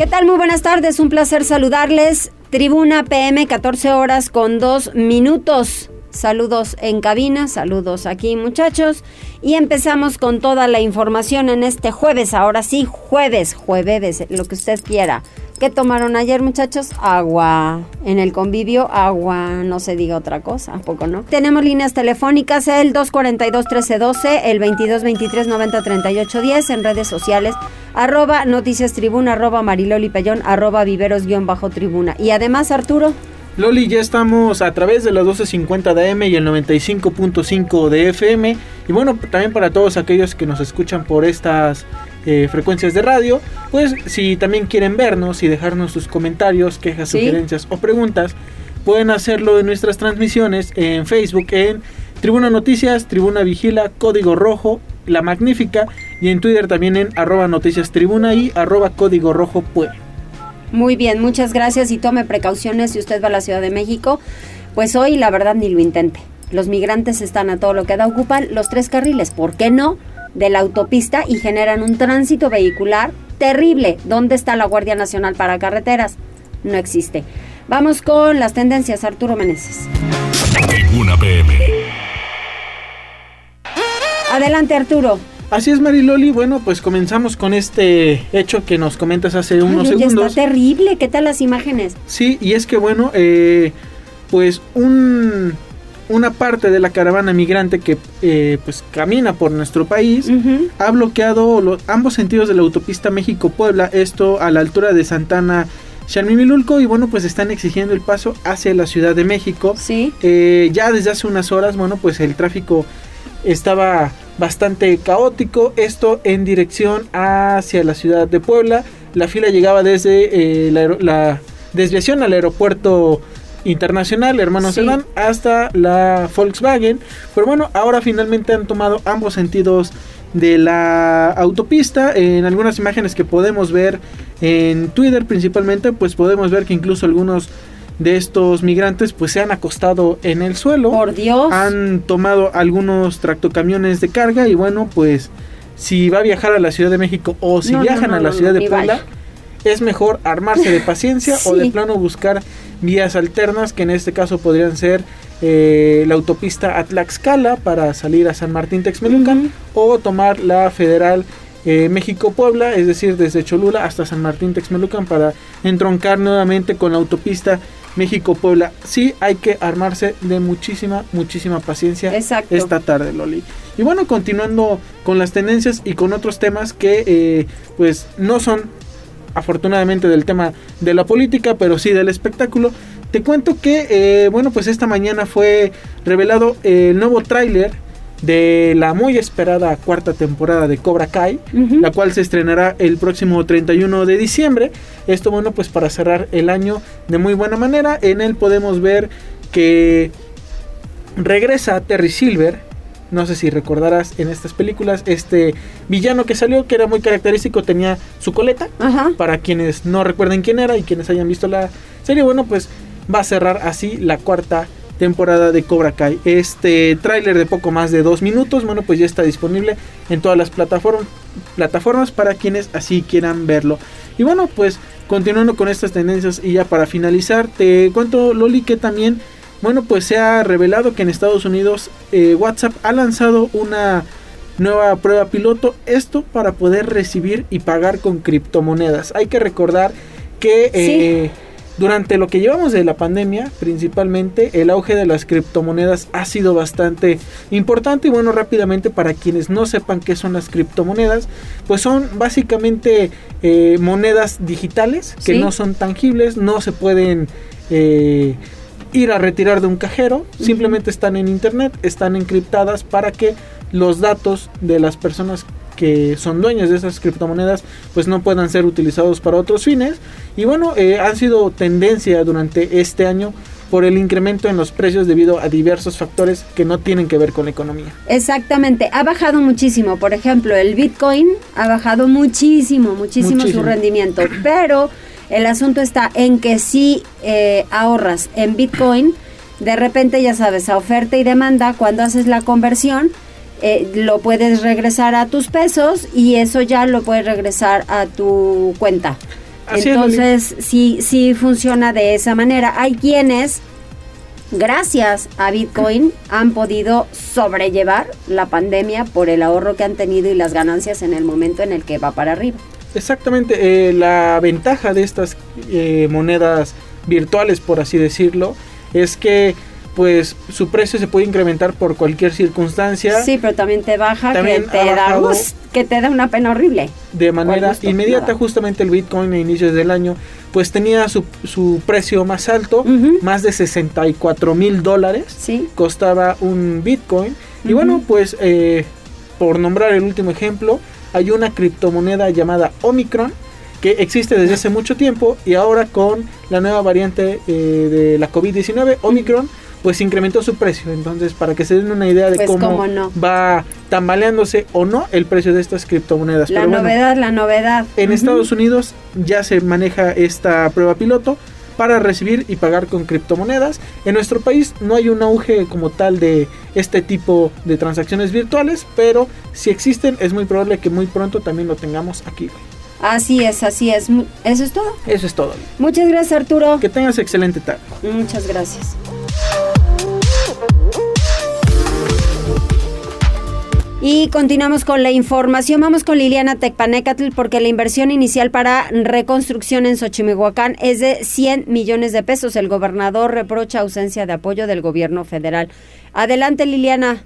¿Qué tal? Muy buenas tardes, un placer saludarles. Tribuna PM, 14 horas con 2 minutos. Saludos en cabina, saludos aquí muchachos. Y empezamos con toda la información en este jueves, ahora sí, jueves, jueves, lo que usted quiera. ¿Qué tomaron ayer, muchachos? Agua. En el convivio, agua. No se diga otra cosa, ¿a poco no? Tenemos líneas telefónicas, el 242-1312, el 2223-903810, en redes sociales, arroba noticias tribuna, arroba mariloli pellón, arroba viveros-tribuna. Y además, Arturo. Loli, ya estamos a través de las 12.50 de AM y el 95.5 de FM. Y bueno, también para todos aquellos que nos escuchan por estas eh, frecuencias de radio, pues si también quieren vernos y dejarnos sus comentarios, quejas, sugerencias o preguntas, pueden hacerlo en nuestras transmisiones en Facebook en Tribuna Noticias, Tribuna Vigila, Código Rojo, La Magnífica y en Twitter también en arroba noticias tribuna y arroba código rojo puebla. Muy bien, muchas gracias y tome precauciones si usted va a la Ciudad de México. Pues hoy la verdad ni lo intente. Los migrantes están a todo lo que da, ocupan los tres carriles, ¿por qué no? De la autopista y generan un tránsito vehicular terrible. ¿Dónde está la Guardia Nacional para Carreteras? No existe. Vamos con las tendencias, Arturo Meneses. Tribuna PM. Adelante, Arturo. Así es, Mariloli. Bueno, pues comenzamos con este hecho que nos comentas hace unos Ay, segundos. Está terrible. ¿Qué tal las imágenes? Sí, y es que bueno, eh, pues un, una parte de la caravana migrante que eh, pues camina por nuestro país ha bloqueado los, ambos sentidos de la autopista México-Puebla, esto a la altura de Santana. Xalmimilulco y bueno pues están exigiendo el paso hacia la Ciudad de México. Sí. Eh, ya desde hace unas horas, bueno, pues el tráfico estaba bastante caótico. Esto en dirección hacia la ciudad de Puebla. La fila llegaba desde eh, la desviación al aeropuerto internacional, hermano Sí. Hasta la Volkswagen. Pero bueno, ahora finalmente han tomado ambos sentidos de la autopista. En algunas imágenes que podemos ver en Twitter principalmente, pues podemos ver que incluso algunos de estos migrantes pues se han acostado en el suelo. Por Dios. Han tomado algunos tractocamiones de carga y bueno, pues si va a viajar a la Ciudad de México o si No, viajan no, a la Ciudad de Puebla, vaya. es mejor armarse de paciencia o de plano buscar vías alternas que en este caso podrían ser eh, la autopista a Tlaxcala para salir a San Martín Texmelucan o tomar la federal eh, México-Puebla, es decir, desde Cholula hasta San Martín Texmelucan para entroncar nuevamente con la autopista México-Puebla. Sí, hay que armarse de muchísima, muchísima paciencia Exacto. esta tarde, Loli. Y bueno, continuando con las tendencias y con otros temas que eh, pues no son afortunadamente del tema de la política, pero sí del espectáculo. Te cuento que, eh, bueno, pues esta mañana fue revelado el nuevo tráiler de la muy esperada cuarta temporada de Cobra Kai, la cual se estrenará el próximo 31 de diciembre. Esto, bueno, pues para cerrar el año de muy buena manera. En él podemos ver que regresa Terry Silver. No sé si recordarás en estas películas este villano que salió que era muy característico, tenía su coleta. Ajá. Para quienes no recuerden quién era y quienes hayan visto la serie, bueno, pues va a cerrar así la cuarta temporada de Cobra Kai. Este tráiler de poco más de dos minutos, bueno, pues ya está disponible en todas las plataformas, plataformas para quienes así quieran verlo. Y bueno, pues continuando con estas tendencias y ya para finalizar, te cuento, Loli, que también, bueno, pues se ha revelado que en Estados Unidos eh, WhatsApp ha lanzado una nueva prueba piloto, esto para poder recibir y pagar con criptomonedas. Hay que recordar que eh, durante lo que llevamos de la pandemia, principalmente, el auge de las criptomonedas ha sido bastante importante. Y bueno, rápidamente, para quienes no sepan qué son las criptomonedas, pues son básicamente eh, monedas digitales que Sí. no son tangibles, no se pueden eh, ir a retirar de un cajero, simplemente están en internet, están encriptadas para que los datos de las personas que son dueños de esas criptomonedas pues no puedan ser utilizados para otros fines y bueno eh, han sido tendencia durante este año por el incremento en los precios debido a diversos factores que no tienen que ver con la economía. Exactamente, ha bajado muchísimo. Por ejemplo, el Bitcoin ha bajado muchísimo, muchísimo, Muchísimo. su rendimiento. Pero el asunto está en que si eh, ahorras en Bitcoin, de repente ya sabes, a oferta y demanda, cuando haces la conversión, eh, lo puedes regresar a tus pesos y eso ya lo puedes regresar a tu cuenta. Así es, Loli. Entonces, sí, sí funciona de esa manera. Hay quienes, gracias a Bitcoin, han podido sobrellevar la pandemia por el ahorro que han tenido y las ganancias en el momento en el que va para arriba. Exactamente, eh, la ventaja de estas eh, monedas virtuales, por así decirlo, es que pues su precio se puede incrementar por cualquier circunstancia Sí, pero también te baja, También que, te da, que te da una pena horrible. de manera gusto, inmediata. nada. Justamente el Bitcoin a inicios del año pues tenía su, su precio más alto, más de 64 mil dólares. Sí, costaba un Bitcoin. Y bueno, pues eh, por nombrar el último ejemplo, hay una criptomoneda llamada Omicron que existe desde hace mucho tiempo y ahora con la nueva variante eh, de la COVID-19, Omicron, pues incrementó su precio. Entonces, para que se den una idea de Pues, cómo cómo no. va tambaleándose o no el precio de estas criptomonedas. la Pero bueno, novedad, la novedad. en. Estados Unidos ya se maneja esta prueba piloto para recibir y pagar con criptomonedas. En nuestro país no hay un auge como tal de este tipo de transacciones virtuales, pero si existen es muy probable que muy pronto también lo tengamos aquí. Así es, así es. Eso es todo. Eso es todo. Muchas gracias, Arturo. Que tengas excelente tarde. Muchas gracias. Y continuamos con la información. Vamos con Liliana Tecpanecatl porque la inversión inicial para reconstrucción en Xochimihuacán es de 100 millones de pesos. El gobernador reprocha ausencia de apoyo del gobierno federal. Adelante, Liliana.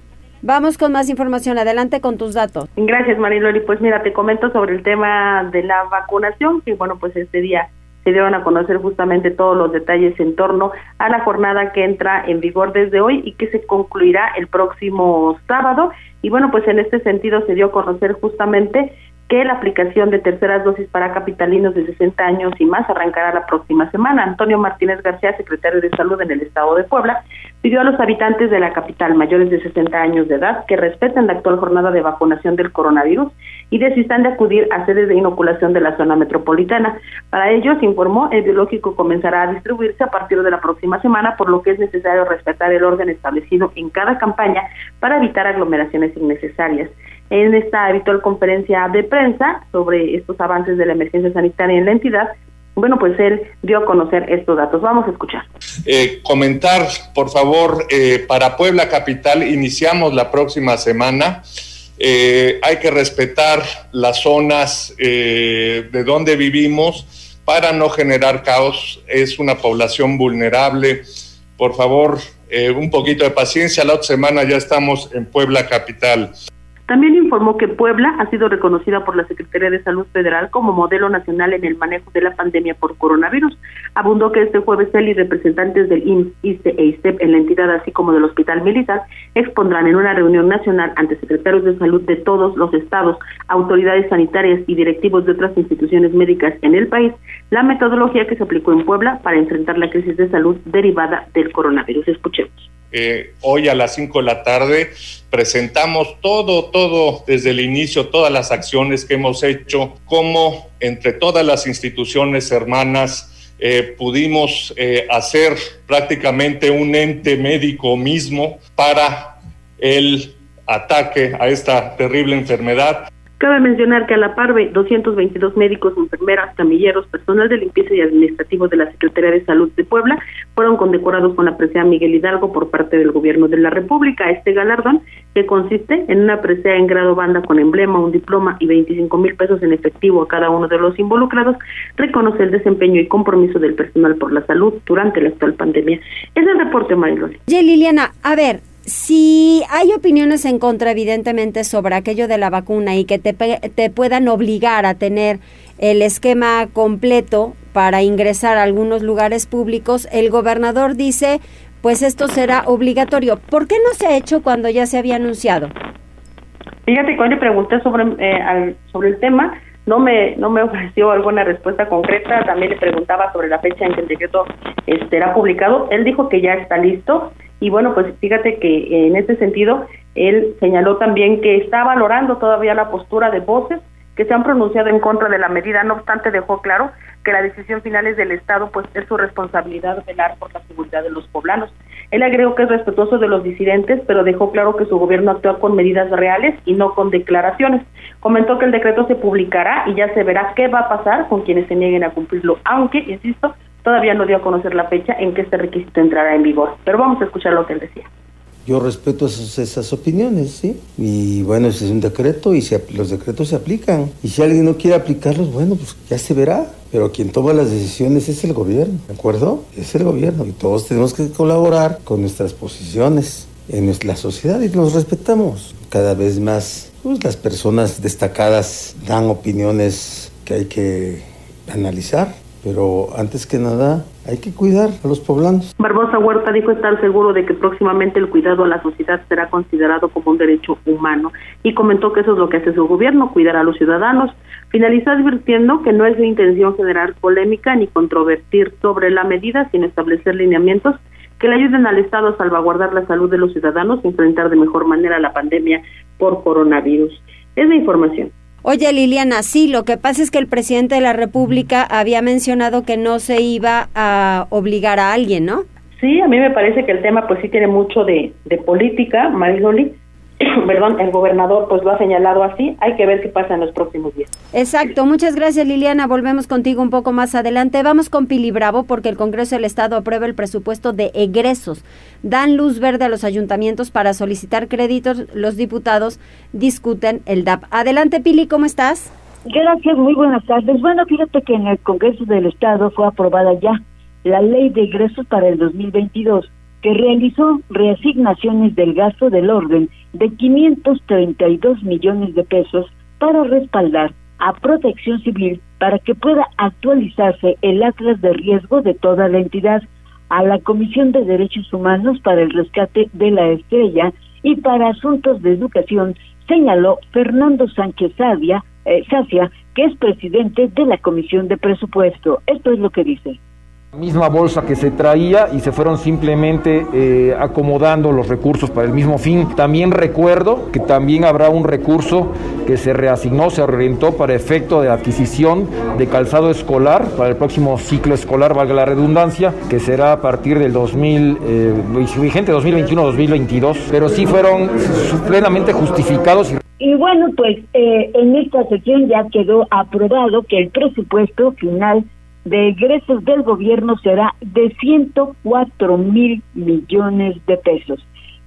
Vamos con más información. Adelante con tus datos. Gracias, Mariloli. Pues mira, te comento sobre el tema de la vacunación, que bueno, pues este día se dieron a conocer justamente todos los detalles en torno a la jornada que entra en vigor desde hoy y que se concluirá el próximo sábado. Y bueno, pues en este sentido se dio a conocer justamente que la aplicación de terceras dosis para capitalinos de 60 años y más arrancará la próxima semana. Antonio Martínez García, secretario de Salud en el Estado de Puebla, pidió a los habitantes de la capital mayores de 60 años de edad que respeten la actual jornada de vacunación del coronavirus y desistan de acudir a sedes de inoculación de la zona metropolitana. Para ello, se informó, el biológico comenzará a distribuirse a partir de la próxima semana, por lo que es necesario respetar el orden establecido en cada campaña para evitar aglomeraciones innecesarias. En esta habitual conferencia de prensa sobre estos avances de la emergencia sanitaria en la entidad, bueno, pues él dio a conocer estos datos. Vamos a escuchar. Eh, comentar, por favor, eh, para Puebla Capital iniciamos la próxima semana. Eh, hay que respetar las zonas eh, de donde vivimos para no generar caos. Es una población vulnerable. Por favor, eh, un poquito de paciencia. La otra semana ya estamos en Puebla Capital. También informó que Puebla ha sido reconocida por la Secretaría de Salud Federal como modelo nacional en el manejo de la pandemia por coronavirus. Abundó que este jueves él y representantes del IMSS, ISTE e ISTEP en la entidad, así como del Hospital Militar, expondrán en una reunión nacional ante secretarios de salud de todos los estados, autoridades sanitarias y directivos de otras instituciones médicas en el país la metodología que se aplicó en Puebla para enfrentar la crisis de salud derivada del coronavirus. Escuchemos. Eh, hoy a las 5 de la tarde presentamos todo, todo desde el inicio, todas las acciones que hemos hecho, cómo entre todas las instituciones hermanas eh, pudimos eh, hacer prácticamente un ente médico mismo para el ataque a esta terrible enfermedad. Cabe mencionar que a la par de 222 médicos, enfermeras, camilleros, personal de limpieza y administrativo de la Secretaría de Salud de Puebla fueron condecorados con la presea Miguel Hidalgo por parte del Gobierno de la República. Este galardón, que consiste en una presea en grado banda con emblema, un diploma y 25 mil pesos en efectivo a cada uno de los involucrados, reconoce el desempeño y compromiso del personal por la salud durante la actual pandemia. Es el reporte. Oye, Liliana, a ver, si hay opiniones en contra, evidentemente, sobre aquello de la vacuna y que te, te puedan obligar a tener el esquema completo para ingresar a algunos lugares públicos, el gobernador dice, pues esto será obligatorio. ¿Por qué no se ha hecho cuando ya se había anunciado? Fíjate, cuando le pregunté sobre, eh, sobre el tema, no me no me ofreció alguna respuesta concreta. También le preguntaba sobre la fecha en que el decreto este, será publicado. Él dijo que ya está listo y bueno, pues fíjate que en este sentido él señaló también que está valorando todavía la postura de voces que se han pronunciado en contra de la medida. No obstante, dejó claro que la decisión final es del Estado, pues es su responsabilidad velar por la seguridad de los poblanos. Él agregó que es respetuoso de los disidentes, pero dejó claro que su gobierno actúa con medidas reales y no con declaraciones. Comentó que el decreto se publicará y ya se verá qué va a pasar con quienes se nieguen a cumplirlo, aunque, insisto, todavía no dio a conocer la fecha en que este requisito entrará en vigor. Pero vamos a escuchar lo que él decía yo respeto esas, opiniones, ¿sí? Y bueno, ese es un decreto y los decretos se aplican. Y si alguien no quiere aplicarlos, bueno, pues ya se verá. Pero quien toma las decisiones es el gobierno, ¿de acuerdo? Es el gobierno y todos tenemos que colaborar con nuestras posiciones en la sociedad y nos respetamos. Cada vez más pues, las personas destacadas dan opiniones que hay que analizar pero antes que nada hay que cuidar a los poblanos. Barbosa Huerta dijo estar seguro de que próximamente el cuidado a la sociedad será considerado como un derecho humano y comentó que eso es lo que hace su gobierno, cuidar a los ciudadanos. Finalizó advirtiendo que no es su intención generar polémica ni controvertir sobre la medida, sino establecer lineamientos que le ayuden al Estado a salvaguardar la salud de los ciudadanos y enfrentar de mejor manera la pandemia por coronavirus. Es la información. Oye, Liliana, sí, lo que pasa es que el presidente de la República había mencionado que no se iba a obligar a alguien, ¿no? Sí, a mí me parece que el tema pues sí tiene mucho de, de política, Mariloli, perdón, el gobernador pues lo ha señalado así, hay que ver qué pasa en los próximos días. Exacto, muchas gracias Liliana, volvemos contigo un poco más adelante. Vamos con Pili Bravo porque el Congreso del Estado aprueba el presupuesto de egresos. Dan luz verde a los ayuntamientos para solicitar créditos, los diputados discuten el DAP. Adelante Pili, ¿cómo estás? Gracias, muy buenas tardes. Bueno, fíjate que en el Congreso del Estado fue aprobada ya la ley de egresos para el 2022 que realizó reasignaciones del gasto del orden de 532 millones de pesos para respaldar a Protección Civil para que pueda actualizarse el atlas de riesgo de toda la entidad, a la Comisión de Derechos Humanos para el Rescate de la Estrella y para Asuntos de Educación, señaló Fernando Sánchez Sadia, eh, Sacia, que es presidente de la Comisión de Presupuesto. Esto es lo que dice misma bolsa que se traía y se fueron simplemente eh, acomodando los recursos para el mismo fin. También recuerdo que también habrá un recurso que se reasignó, se orientó para efecto de adquisición de calzado escolar para el próximo ciclo escolar, valga la redundancia, que será a partir del 2000, eh, vigente 2021-2022, pero sí fueron plenamente justificados. Y bueno, pues eh, en esta sesión ya quedó aprobado que el presupuesto final de egresos del gobierno será de 104 mil millones de pesos.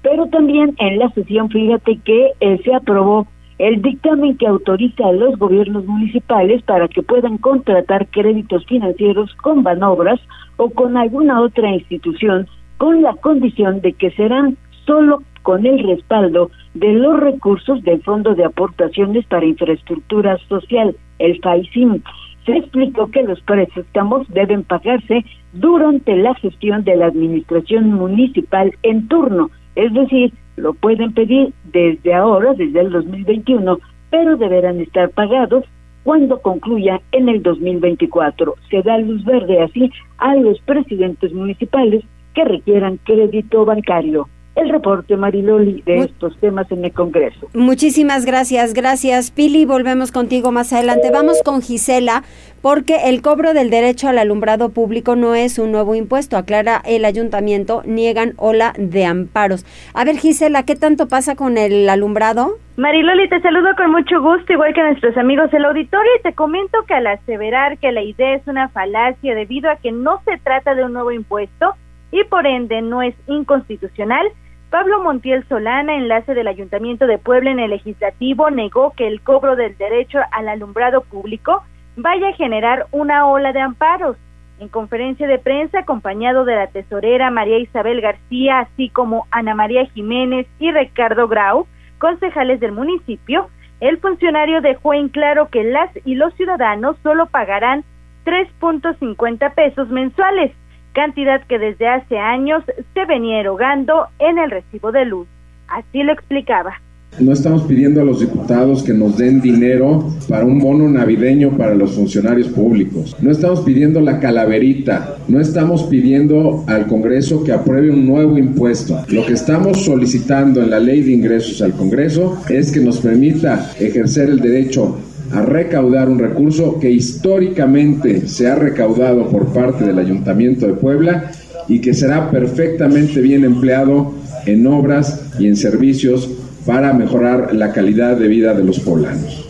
Pero también en la sesión, fíjate que eh, se aprobó el dictamen que autoriza a los gobiernos municipales para que puedan contratar créditos financieros con Banobras o con alguna otra institución con la condición de que serán solo con el respaldo de los recursos del Fondo de Aportaciones para Infraestructura Social, el FAICIM se explicó que los préstamos deben pagarse durante la gestión de la administración municipal en turno, es decir, lo pueden pedir desde ahora, desde el 2021, pero deberán estar pagados cuando concluya en el 2024. Se da luz verde así a los presidentes municipales que requieran crédito bancario el reporte, Mariloli, de estos temas en el Congreso. Muchísimas gracias, gracias, Pili. Volvemos contigo más adelante. Vamos con Gisela, porque el cobro del derecho al alumbrado público no es un nuevo impuesto, aclara el ayuntamiento, niegan ola de amparos. A ver, Gisela, ¿qué tanto pasa con el alumbrado? Mariloli, te saludo con mucho gusto, igual que nuestros amigos del auditorio, y te comento que al aseverar que la idea es una falacia debido a que no se trata de un nuevo impuesto y por ende no es inconstitucional, Pablo Montiel Solana, enlace del Ayuntamiento de Puebla en el Legislativo, negó que el cobro del derecho al alumbrado público vaya a generar una ola de amparos. En conferencia de prensa, acompañado de la tesorera María Isabel García, así como Ana María Jiménez y Ricardo Grau, concejales del municipio, el funcionario dejó en claro que las y los ciudadanos solo pagarán 3.50 pesos mensuales cantidad que desde hace años se venía erogando en el recibo de luz. Así lo explicaba. No estamos pidiendo a los diputados que nos den dinero para un bono navideño para los funcionarios públicos. No estamos pidiendo la calaverita. No estamos pidiendo al Congreso que apruebe un nuevo impuesto. Lo que estamos solicitando en la ley de ingresos al Congreso es que nos permita ejercer el derecho a recaudar un recurso que históricamente se ha recaudado por parte del Ayuntamiento de Puebla y que será perfectamente bien empleado en obras y en servicios para mejorar la calidad de vida de los poblanos.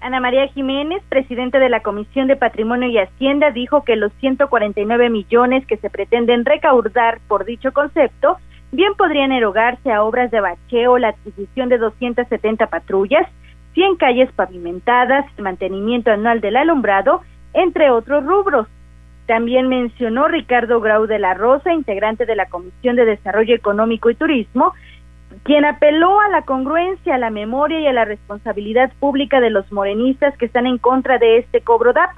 Ana María Jiménez, presidente de la Comisión de Patrimonio y Hacienda, dijo que los 149 millones que se pretenden recaudar por dicho concepto bien podrían erogarse a obras de bacheo, la adquisición de 270 patrullas, 100 calles pavimentadas, mantenimiento anual del alumbrado, entre otros rubros. También mencionó Ricardo Grau de la Rosa, integrante de la Comisión de Desarrollo Económico y Turismo, quien apeló a la congruencia, a la memoria y a la responsabilidad pública de los morenistas que están en contra de este cobro DAP,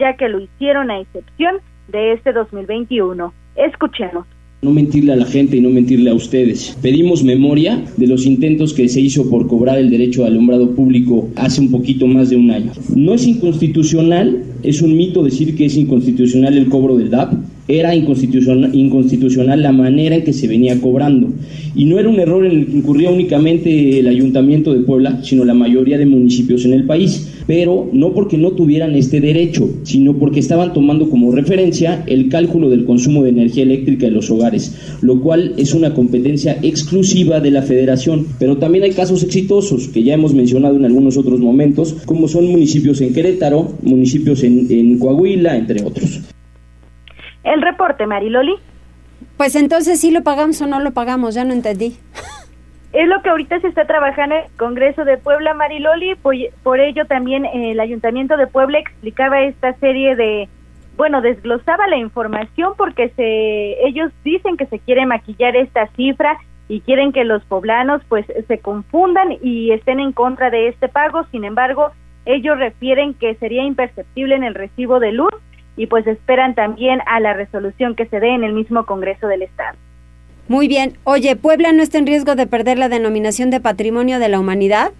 ya que lo hicieron a excepción de este 2021. Escuchemos no mentirle a la gente y no mentirle a ustedes. Pedimos memoria de los intentos que se hizo por cobrar el derecho al alumbrado público hace un poquito más de un año. No es inconstitucional, es un mito decir que es inconstitucional el cobro del DAP, era inconstitucional, inconstitucional, la manera en que se venía cobrando. Y no era un error en el que incurría únicamente el Ayuntamiento de Puebla, sino la mayoría de municipios en el país. Pero no porque no tuvieran este derecho, sino porque estaban tomando como referencia el cálculo del consumo de energía eléctrica de los hogares, lo cual es una competencia exclusiva de la federación. Pero también hay casos exitosos que ya hemos mencionado en algunos otros momentos, como son municipios en Querétaro, municipios en, en Coahuila, entre otros. El reporte, Mariloli. Pues entonces sí lo pagamos o no lo pagamos, ya no entendí. Es lo que ahorita se está trabajando en el Congreso de Puebla, Mariloli. Por, ello también eh, el Ayuntamiento de Puebla explicaba esta serie de, bueno, desglosaba la información porque se, ellos dicen que se quiere maquillar esta cifra y quieren que los poblanos pues se confundan y estén en contra de este pago. Sin embargo, ellos refieren que sería imperceptible en el recibo de luz y pues esperan también a la resolución que se dé en el mismo Congreso del Estado. Muy bien. Oye, ¿Puebla no está en riesgo de perder la denominación de Patrimonio de la Humanidad?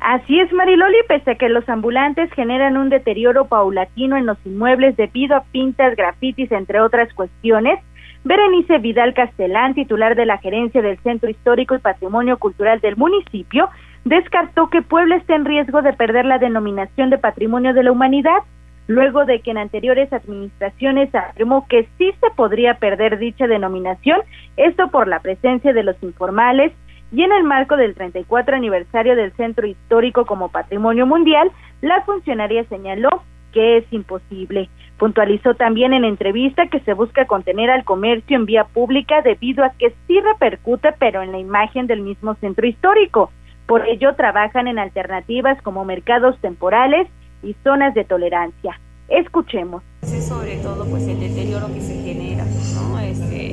Así es, Mariloli, pese a que los ambulantes generan un deterioro paulatino en los inmuebles debido a pintas, grafitis, entre otras cuestiones, Berenice Vidal Castellán, titular de la gerencia del Centro Histórico y Patrimonio Cultural del municipio, descartó que Puebla esté en riesgo de perder la denominación de Patrimonio de la Humanidad luego de que en anteriores administraciones afirmó que sí se podría perder dicha denominación, esto por la presencia de los informales y en el marco del 34 aniversario del Centro Histórico como Patrimonio Mundial, la funcionaria señaló que es imposible. Puntualizó también en entrevista que se busca contener al comercio en vía pública debido a que sí repercute, pero en la imagen del mismo centro histórico. Por ello, trabajan en alternativas como mercados temporales y zonas de tolerancia. Escuchemos. Es sobre todo pues el deterioro que se genera ¿no? este,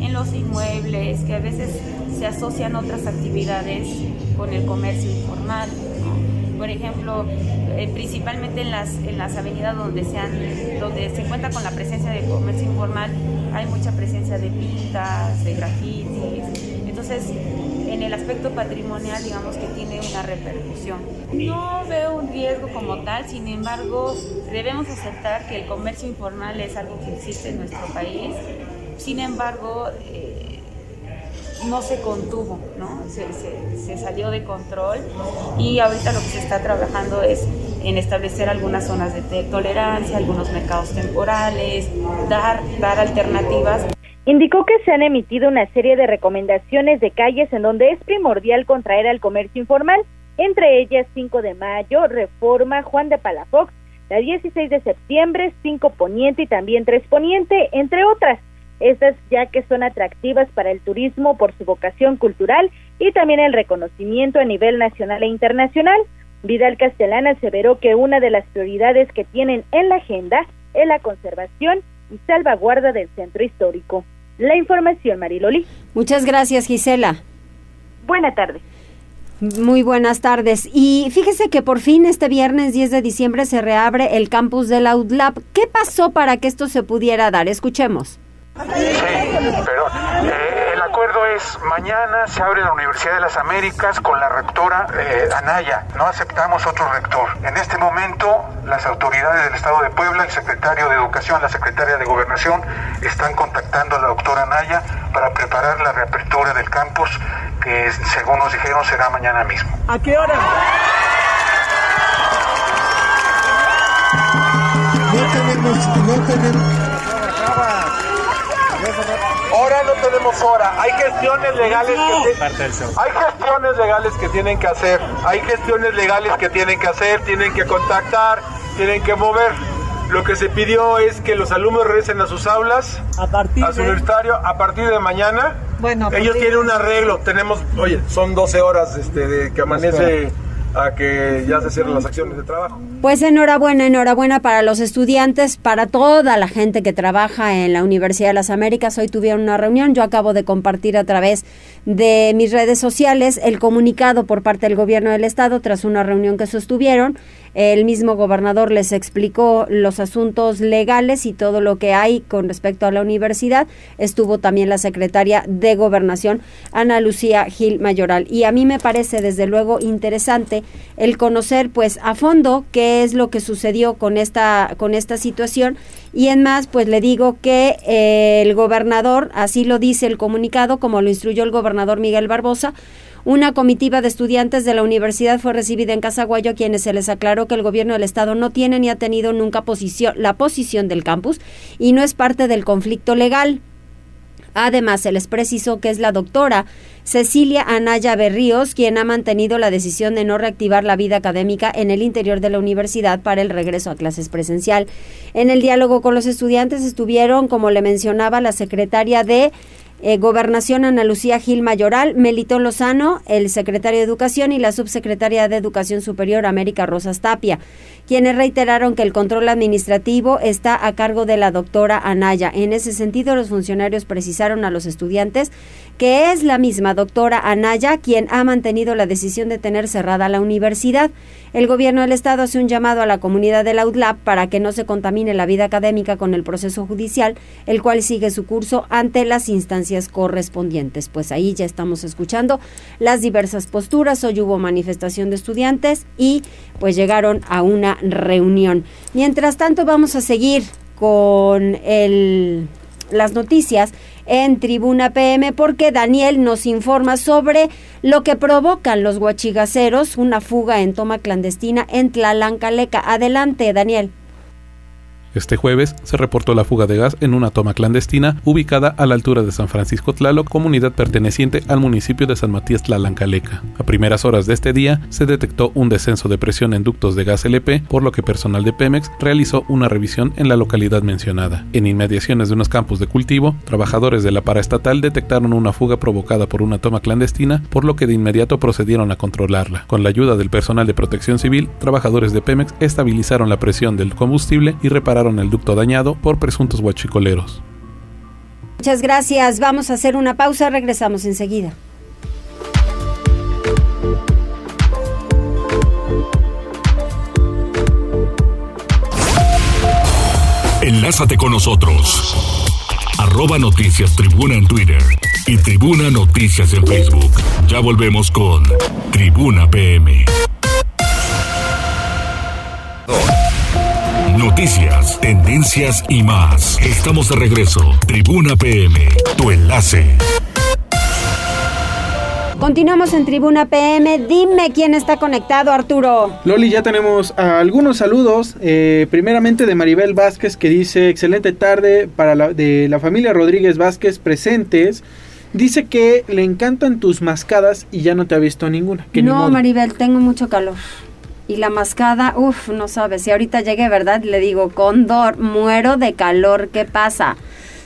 en los inmuebles, que a veces se asocian otras actividades con el comercio informal. Por ejemplo, eh, principalmente en las, en las avenidas donde, sean, donde se cuenta con la presencia de comercio informal, hay mucha presencia de pintas, de grafitis. Entonces, en el aspecto patrimonial, digamos que tiene una repercusión. No veo un riesgo como tal, sin embargo, debemos aceptar que el comercio informal es algo que existe en nuestro país. Sin embargo, eh, no se contuvo, ¿no? Se, se, salió de control y ahorita lo que se está trabajando es en establecer algunas zonas de tolerancia, algunos mercados temporales, dar, dar alternativas. Indicó que se han emitido una serie de recomendaciones de calles en donde es primordial contraer al comercio informal, entre ellas 5 de mayo, Reforma, Juan de Palafox, la 16 de septiembre, 5 Poniente y también 3 Poniente, entre otras. Estas ya que son atractivas para el turismo por su vocación cultural y también el reconocimiento a nivel nacional e internacional. Vidal Castellana aseveró que una de las prioridades que tienen en la agenda es la conservación y salvaguarda del centro histórico. La información, Mariloli. Muchas gracias, Gisela. Buena tarde. Muy buenas tardes. Y fíjese que por fin este viernes 10 de diciembre se reabre el campus del Outlab. ¿Qué pasó para que esto se pudiera dar? Escuchemos. Sí, pero eh, el acuerdo es, mañana se abre la Universidad de las Américas con la rectora eh, Anaya. No aceptamos otro rector. En este momento, las autoridades del Estado de Puebla, el secretario de Educación, la secretaria de Gobernación, están contactando a la doctora Anaya para preparar la reapertura del campus, que según nos dijeron será mañana mismo. ¿A qué hora? No tenemos, no tenemos. Ahora no tenemos hora. Hay gestiones legales que hay gestiones legales que tienen que hacer. Hay gestiones legales que tienen que hacer, tienen que contactar, tienen que mover. Lo que se pidió es que los alumnos regresen a sus aulas, a, partir a su universitario, a partir de mañana. Bueno, ellos tienen un arreglo. Tenemos, oye, son 12 horas este, de que amanece a que ya se cierren las acciones de trabajo. Pues enhorabuena, enhorabuena para los estudiantes, para toda la gente que trabaja en la Universidad de las Américas. Hoy tuvieron una reunión, yo acabo de compartir a través de mis redes sociales el comunicado por parte del gobierno del estado tras una reunión que sostuvieron. El mismo gobernador les explicó los asuntos legales y todo lo que hay con respecto a la universidad. Estuvo también la secretaria de Gobernación, Ana Lucía Gil Mayoral. Y a mí me parece desde luego interesante el conocer pues a fondo qué es lo que sucedió con esta, con esta situación. Y en más, pues le digo que eh, el gobernador, así lo dice el comunicado, como lo instruyó el gobernador Miguel Barbosa, una comitiva de estudiantes de la universidad fue recibida en Casaguayo a quienes se les aclaró que el gobierno del estado no tiene ni ha tenido nunca posición, la posición del campus y no es parte del conflicto legal. Además, se les precisó que es la doctora Cecilia Anaya Berríos quien ha mantenido la decisión de no reactivar la vida académica en el interior de la universidad para el regreso a clases presencial. En el diálogo con los estudiantes estuvieron, como le mencionaba, la secretaria de eh, Gobernación Ana Lucía Gil Mayoral, Melitón Lozano, el secretario de Educación y la subsecretaria de Educación Superior América Rosas Tapia, quienes reiteraron que el control administrativo está a cargo de la doctora Anaya. En ese sentido, los funcionarios precisaron a los estudiantes que es la misma doctora Anaya quien ha mantenido la decisión de tener cerrada la universidad. El gobierno del estado hace un llamado a la comunidad de la UDLAP para que no se contamine la vida académica con el proceso judicial, el cual sigue su curso ante las instancias correspondientes. Pues ahí ya estamos escuchando las diversas posturas. Hoy hubo manifestación de estudiantes y pues llegaron a una reunión. Mientras tanto vamos a seguir con el, las noticias en Tribuna PM porque Daniel nos informa sobre lo que provocan los guachigaceros, una fuga en toma clandestina en Tlalancaleca. Adelante, Daniel. Este jueves se reportó la fuga de gas en una toma clandestina ubicada a la altura de San Francisco Tlaloc, comunidad perteneciente al municipio de San Matías Tlalancaleca. A primeras horas de este día se detectó un descenso de presión en ductos de gas LP, por lo que personal de Pemex realizó una revisión en la localidad mencionada. En inmediaciones de unos campos de cultivo, trabajadores de la paraestatal detectaron una fuga provocada por una toma clandestina, por lo que de inmediato procedieron a controlarla. Con la ayuda del personal de protección civil, trabajadores de Pemex estabilizaron la presión del combustible y repararon el ducto dañado por presuntos huachicoleros. Muchas gracias. Vamos a hacer una pausa. Regresamos enseguida. Enlázate con nosotros. Arroba Noticias Tribuna en Twitter y Tribuna Noticias en Facebook. Ya volvemos con Tribuna PM. Noticias, tendencias y más. Estamos de regreso. Tribuna PM, tu enlace. Continuamos en Tribuna PM. Dime quién está conectado, Arturo. Loli, ya tenemos algunos saludos. Eh, primeramente de Maribel Vázquez que dice excelente tarde para la, de la familia Rodríguez Vázquez presentes. Dice que le encantan tus mascadas y ya no te ha visto ninguna. no, Maribel, tengo mucho calor. Y la mascada, uff, no sabes. Si ahorita llegue, ¿verdad? Le digo, Condor, muero de calor. ¿Qué pasa?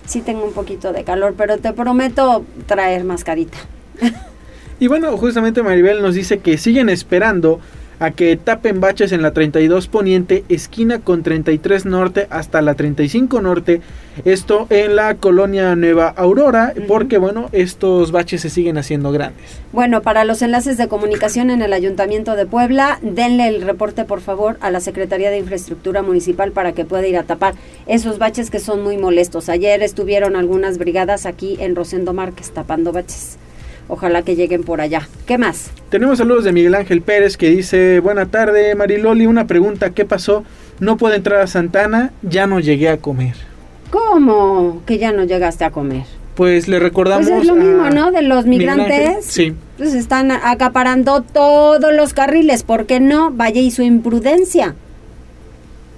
Sí tengo un poquito de calor, pero te prometo traer mascarita. y bueno, justamente Maribel nos dice que siguen esperando a que tapen baches en la 32 Poniente, esquina con 33 Norte hasta la 35 Norte. Esto en la colonia Nueva Aurora, porque bueno, estos baches se siguen haciendo grandes. Bueno, para los enlaces de comunicación en el Ayuntamiento de Puebla, denle el reporte por favor a la Secretaría de Infraestructura Municipal para que pueda ir a tapar esos baches que son muy molestos. Ayer estuvieron algunas brigadas aquí en Rosendo Márquez tapando baches. Ojalá que lleguen por allá. ¿Qué más? Tenemos saludos de Miguel Ángel Pérez que dice, buena tarde Mariloli, una pregunta, ¿qué pasó? No puedo entrar a Santana, ya no llegué a comer. ¿Cómo que ya no llegaste a comer? Pues le recordamos... Pues es lo mismo, ¿no? De los migrantes. sí. Pues están acaparando todos los carriles. ¿Por qué no? Vaya y su imprudencia.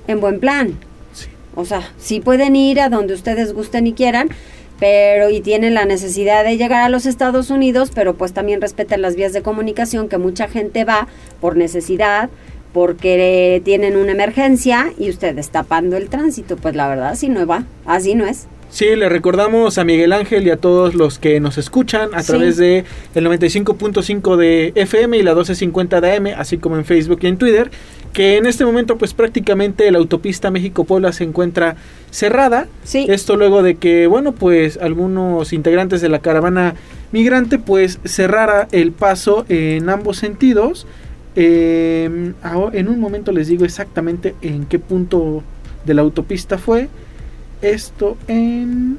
En buen plan. Sí. O sea, sí pueden ir a donde ustedes gusten y quieran, pero y tienen la necesidad de llegar a los Estados Unidos, pero pues también respeten las vías de comunicación que mucha gente va por necesidad, porque tienen una emergencia y ustedes tapando el tránsito, pues la verdad así no va, así no es. Sí, le recordamos a Miguel Ángel y a todos los que nos escuchan a Sí. través de el 95.5 de FM y la 1250 de AM, así como en Facebook y en Twitter, que en este momento pues prácticamente la autopista México-Puebla se encuentra cerrada. Sí. Esto luego de que, bueno, pues algunos integrantes de la caravana migrante pues cerrara el paso en ambos sentidos. Eh, en un momento les digo exactamente en qué punto de la autopista fue. Esto en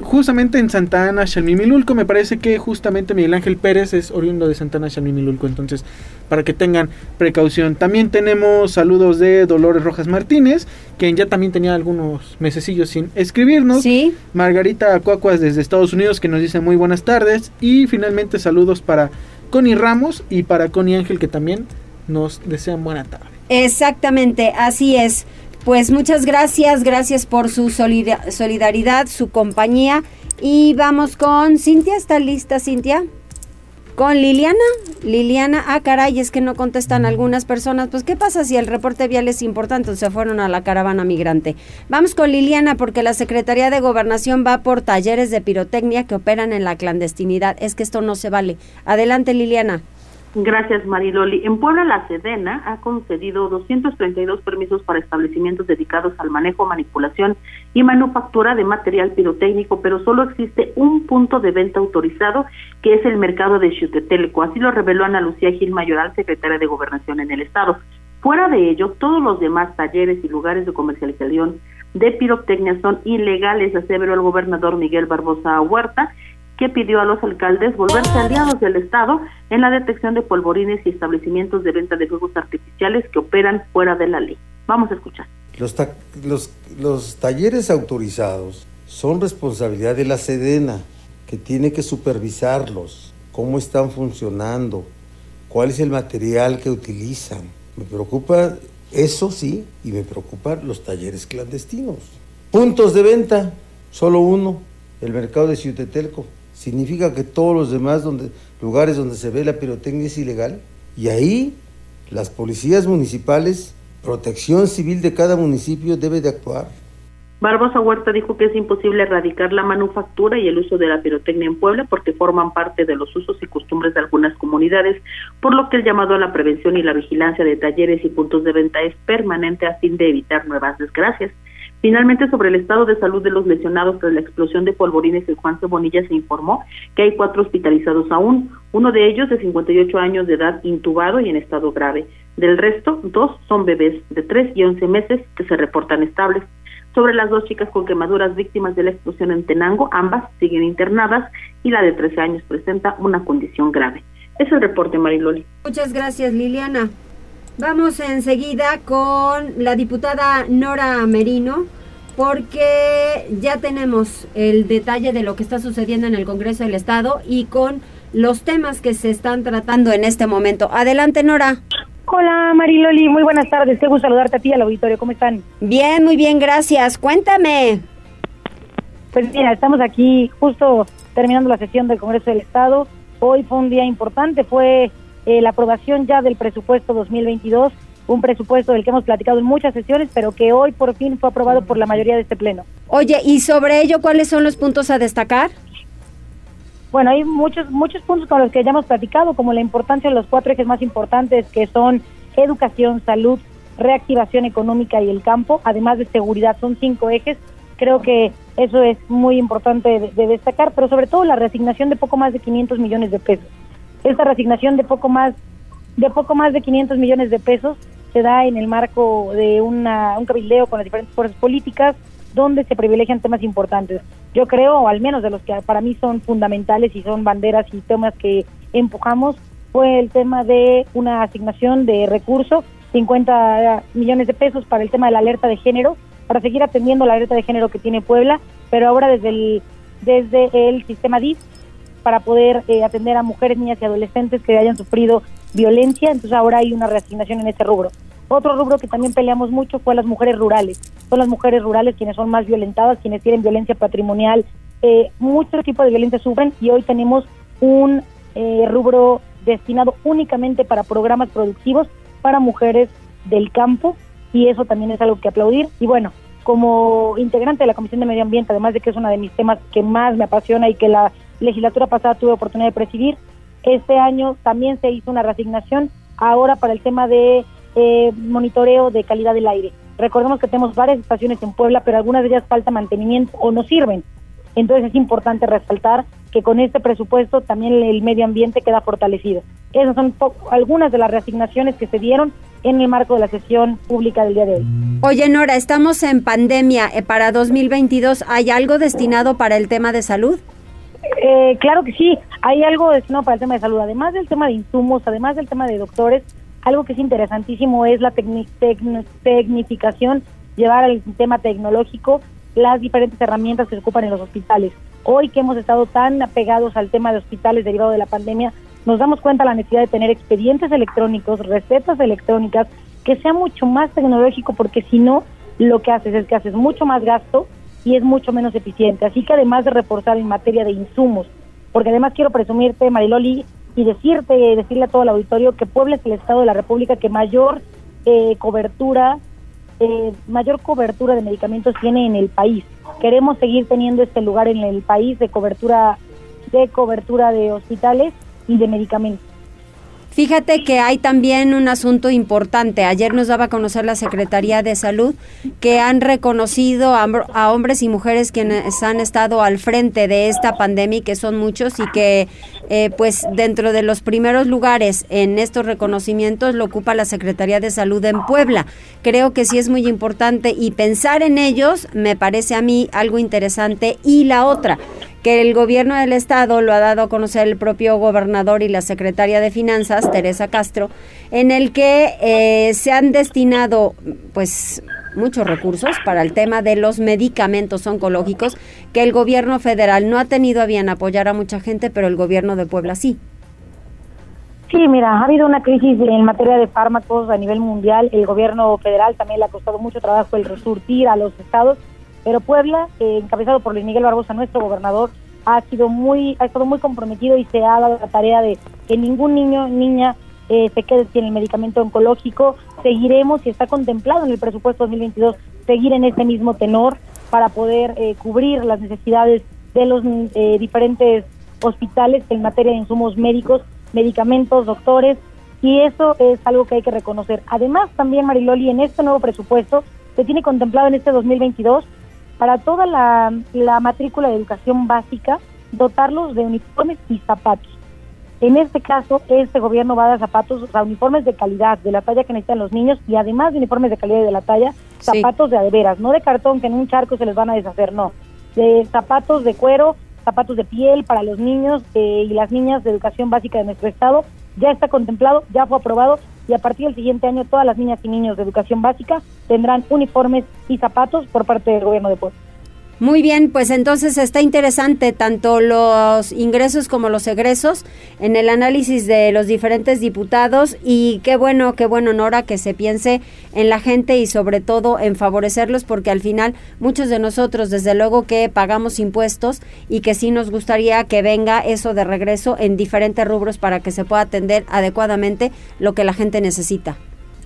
justamente en Santa Ana, Xalmimilulco. Me parece que justamente Miguel Ángel Pérez es oriundo de Santa Ana, Xalmimilulco. Entonces, para que tengan precaución. También tenemos saludos de Dolores Rojas Martínez, quien ya también tenía algunos mesecillos sin escribirnos. Sí. Margarita Cuacuas desde Estados Unidos, que nos dice muy buenas tardes. Y finalmente saludos para Connie Ramos y para Connie Ángel, que también nos desean buena tarde. Exactamente, así es. Pues muchas gracias, gracias por su solida- solidaridad, su compañía. Y vamos con Cintia, ¿está lista Cintia? Con Liliana. Liliana, ah, caray, es que no contestan algunas personas. Pues, ¿qué pasa si el reporte vial es importante? Se fueron a la caravana migrante. Vamos con Liliana porque la Secretaría de Gobernación va por talleres de pirotecnia que operan en la clandestinidad. Es que esto no se vale. Adelante, Liliana. Gracias, Mariloli. En Puebla, la Sedena ha concedido 232 permisos para establecimientos dedicados al manejo, manipulación y manufactura de material pirotécnico, pero solo existe un punto de venta autorizado, que es el mercado de Xutetelco. Así lo reveló Ana Lucía Gil Mayoral, secretaria de Gobernación en el Estado. Fuera de ello, todos los demás talleres y lugares de comercialización de pirotecnia son ilegales, aseveró el gobernador Miguel Barbosa Huerta, que pidió a los alcaldes volverse aliados del Estado en la detección de polvorines y establecimientos de venta de fuegos artificiales que operan fuera de la ley. Vamos a escuchar. Los, ta- los, los talleres autorizados son responsabilidad de la Sedena, que tiene que supervisarlos, cómo están funcionando, cuál es el material que utilizan. Me preocupa eso sí, y me preocupan los talleres clandestinos. Puntos de venta, solo uno, el mercado de Ciutetelco. Significa que todos los demás donde, lugares donde se ve la pirotecnia es ilegal. Y ahí las policías municipales, protección civil de cada municipio debe de actuar. Barbosa Huerta dijo que es imposible erradicar la manufactura y el uso de la pirotecnia en Puebla porque forman parte de los usos y costumbres de algunas comunidades, por lo que el llamado a la prevención y la vigilancia de talleres y puntos de venta es permanente a fin de evitar nuevas desgracias. Finalmente, sobre el estado de salud de los lesionados tras la explosión de polvorines en Juan Cebonilla se informó que hay cuatro hospitalizados aún, uno de ellos de 58 años de edad intubado y en estado grave. Del resto, dos son bebés de 3 y 11 meses que se reportan estables. Sobre las dos chicas con quemaduras víctimas de la explosión en Tenango, ambas siguen internadas y la de 13 años presenta una condición grave. Es el reporte, Mariloli. Muchas gracias, Liliana. Vamos enseguida con la diputada Nora Merino, porque ya tenemos el detalle de lo que está sucediendo en el Congreso del Estado y con los temas que se están tratando en este momento. Adelante, Nora. Hola Mariloli, muy buenas tardes. Qué gusto saludarte a ti y al auditorio. ¿Cómo están? Bien, muy bien, gracias. Cuéntame. Pues mira, estamos aquí justo terminando la sesión del Congreso del Estado. Hoy fue un día importante, fue eh, la aprobación ya del presupuesto 2022, un presupuesto del que hemos platicado en muchas sesiones, pero que hoy por fin fue aprobado por la mayoría de este pleno. Oye, ¿y sobre ello cuáles son los puntos a destacar? bueno, hay muchos, muchos puntos con los que ya hemos platicado, como la importancia de los cuatro ejes más importantes que son educación, salud, reactivación económica y el campo, además de seguridad, son cinco ejes. Creo que eso es muy importante de, de destacar, pero sobre todo la reasignación de poco más de 500 millones de pesos. Esta reasignación de poco más de poco más de 500 millones de pesos se da en el marco de una, un cabildeo con las diferentes fuerzas políticas donde se privilegian temas importantes. Yo creo, o al menos de los que para mí son fundamentales y son banderas y temas que empujamos, fue el tema de una asignación de recursos, 50 millones de pesos para el tema de la alerta de género, para seguir atendiendo la alerta de género que tiene Puebla, pero ahora desde el, desde el sistema DIF para poder eh, atender a mujeres, niñas y adolescentes que hayan sufrido violencia, entonces ahora hay una reasignación en ese rubro. Otro rubro que también peleamos mucho fue las mujeres rurales. Son las mujeres rurales quienes son más violentadas, quienes tienen violencia patrimonial, eh, muchos tipos de violencia sufren y hoy tenemos un eh, rubro destinado únicamente para programas productivos para mujeres del campo y eso también es algo que aplaudir. Y bueno, como integrante de la Comisión de Medio Ambiente, además de que es uno de mis temas que más me apasiona y que la legislatura pasada tuve oportunidad de presidir, este año también se hizo una reasignación ahora para el tema de eh, monitoreo de calidad del aire. Recordemos que tenemos varias estaciones en Puebla, pero algunas de ellas falta mantenimiento o no sirven. Entonces es importante resaltar que con este presupuesto también el medio ambiente queda fortalecido. Esas son algunas de las reasignaciones que se dieron en el marco de la sesión pública del día de hoy. Oye, Nora, estamos en pandemia. Eh, ¿Para 2022 hay algo destinado para el tema de salud? Eh, claro que sí, hay algo destinado para el tema de salud, además del tema de insumos, además del tema de doctores, algo que es interesantísimo es la tecnificación, llevar al sistema tecnológico las diferentes herramientas que se ocupan en los hospitales. Hoy que hemos estado tan apegados al tema de hospitales derivado de la pandemia, nos damos cuenta de la necesidad de tener expedientes electrónicos, recetas electrónicas, que sea mucho más tecnológico, porque si no, lo que haces es que haces mucho más gasto y es mucho menos eficiente. Así que además de reforzar en materia de insumos, porque además quiero presumirte, Mariloli, y decirte, decirle a todo el auditorio que Puebla es el estado de la República que mayor eh, cobertura, eh, mayor cobertura de medicamentos tiene en el país. Queremos seguir teniendo este lugar en el país de cobertura, de cobertura de hospitales y de medicamentos. Fíjate que hay también un asunto importante. Ayer nos daba a conocer la Secretaría de Salud que han reconocido a, hombres y mujeres quienes han estado al frente de esta pandemia, que son muchos y que eh, pues dentro de los primeros lugares en estos reconocimientos lo ocupa la Secretaría de Salud en Puebla. Creo que sí es muy importante y pensar en ellos me parece a mí algo interesante. Y la otra, que el gobierno del estado lo ha dado a conocer el propio gobernador y la secretaria de Finanzas, Teresa Castro, en el que eh, se han destinado pues muchos recursos para el tema de los medicamentos oncológicos que el gobierno federal no ha tenido a bien apoyar a mucha gente, pero el gobierno de Puebla sí. Sí, mira, ha habido una crisis en materia de fármacos a nivel mundial. El gobierno federal también le ha costado mucho trabajo el resurtir a los estados pero Puebla, eh, encabezado por Luis Miguel Barbosa, nuestro gobernador, ha sido muy, ha estado muy comprometido y se ha dado la tarea de que ningún niño, niña eh, se quede sin el medicamento oncológico. Seguiremos, y está contemplado en el presupuesto 2022, seguir en ese mismo tenor para poder eh, cubrir las necesidades de los diferentes hospitales en materia de insumos médicos, medicamentos, doctores, y eso es algo que hay que reconocer. Además, también, Mariloli, en este nuevo presupuesto se tiene contemplado en este 2022 para toda la, matrícula de educación básica, dotarlos de uniformes y zapatos. En este caso, este gobierno va a dar zapatos, o sea, uniformes de calidad, de la talla que necesitan los niños, y además de uniformes de calidad y de la talla, zapatos de adeveras, no de cartón que en un charco se les van a deshacer, no. De zapatos de cuero, zapatos de piel para los niños eh, y las niñas de educación básica de nuestro estado. Ya está contemplado, ya fue aprobado y a partir del siguiente año todas las niñas y niños de educación básica tendrán uniformes y zapatos por parte del gobierno de Puebla. Muy bien, pues entonces está interesante tanto los ingresos como los egresos en el análisis de los diferentes diputados y qué bueno, qué bueno, Nora, que se piense en la gente y sobre todo en favorecerlos porque al final muchos de nosotros desde luego que pagamos impuestos y que sí nos gustaría que venga eso de regreso en diferentes rubros para que se pueda atender adecuadamente lo que la gente necesita.